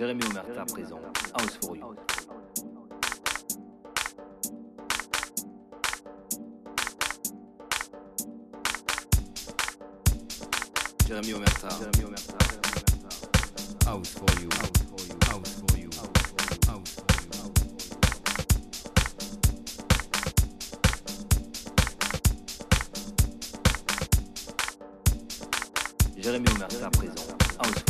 Jérémy Omerta présent. House for you. Jérémy Omerta. House for you. House for you. House for you. House for you. Jérémy Omerta présent. House for you.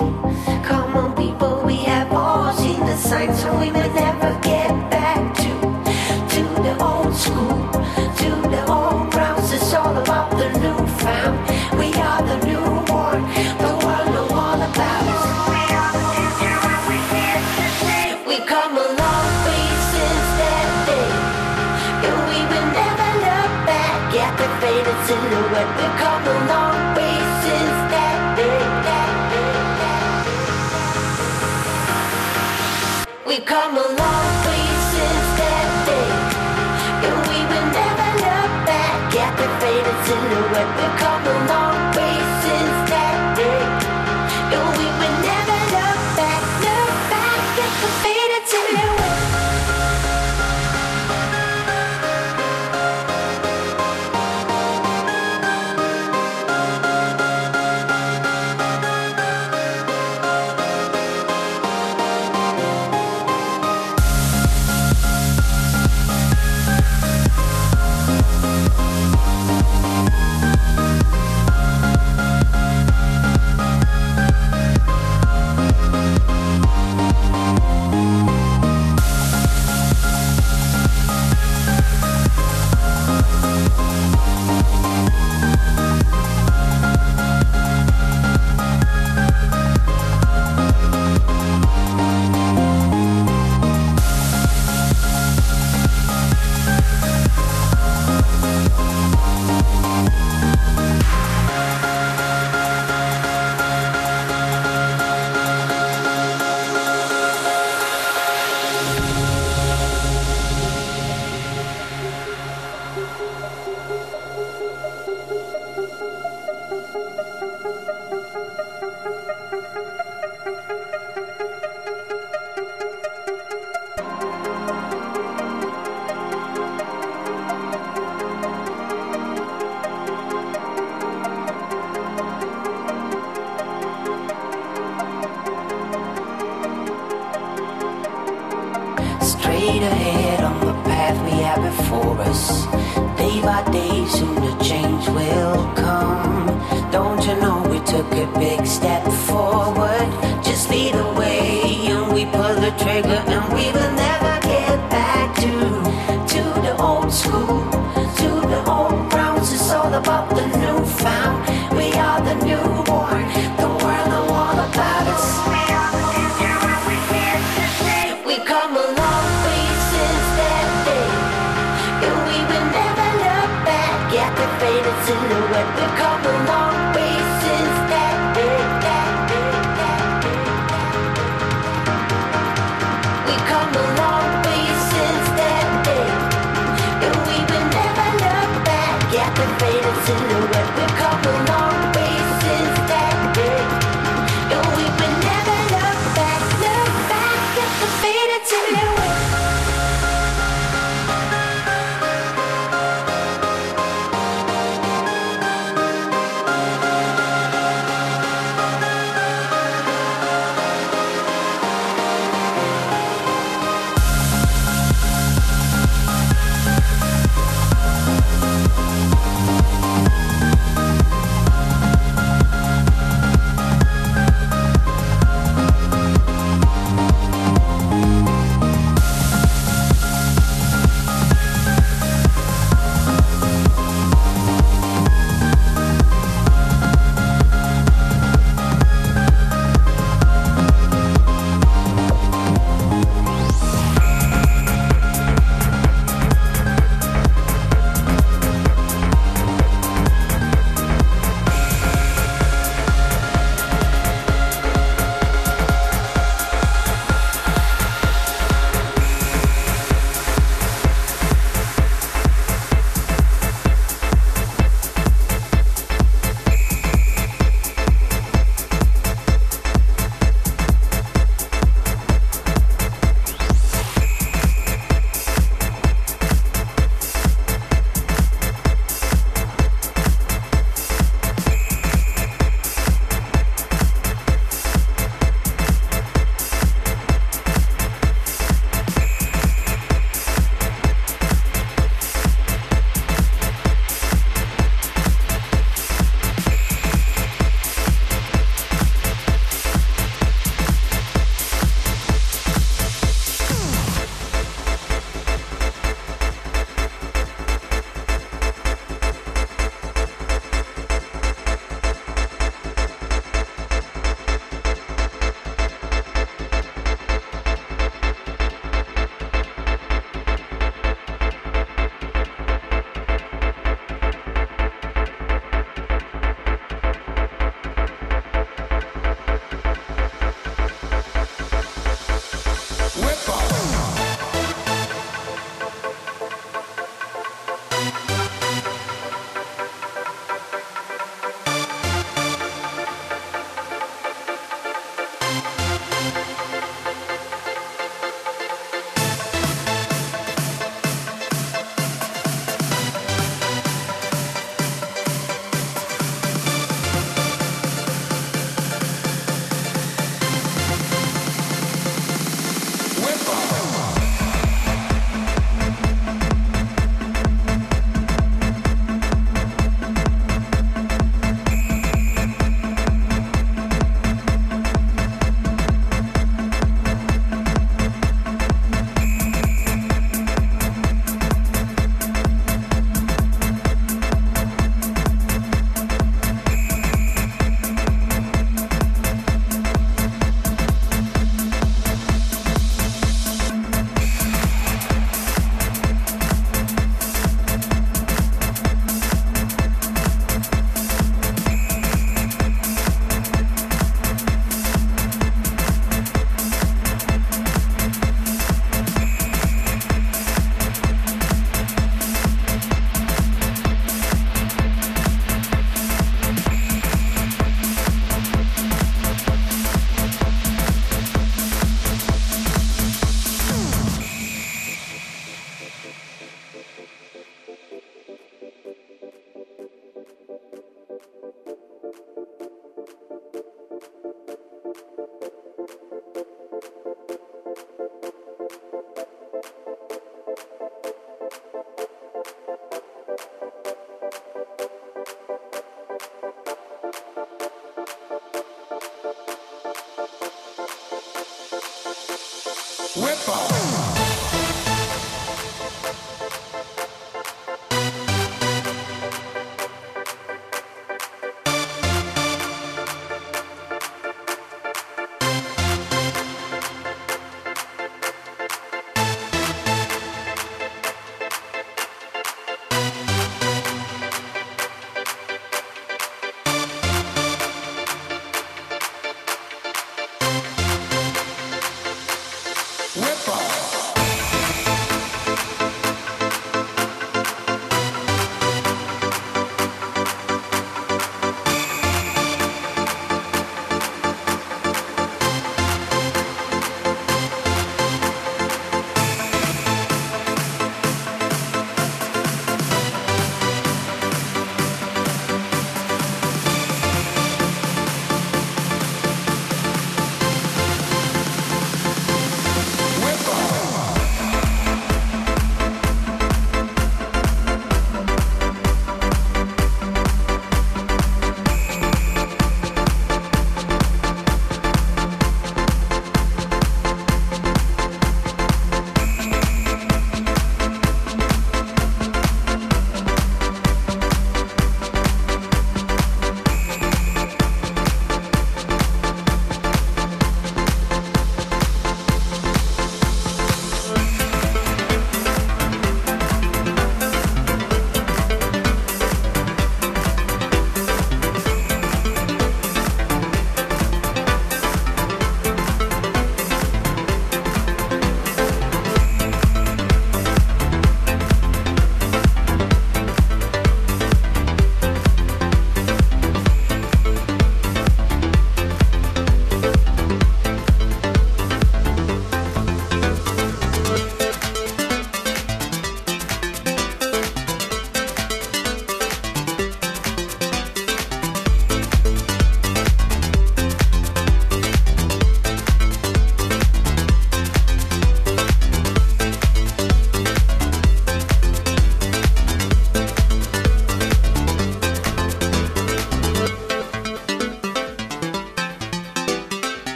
Come on, people, we have all seen the signs, so we may never get back to to the old school, to the old grounds. It's all about the new found. We are the new born, the world know all about. We are the future, and we here today. We come along. silhouette, the come along. silhouette that come along faces that day. No, we would never look back, look back at the faded.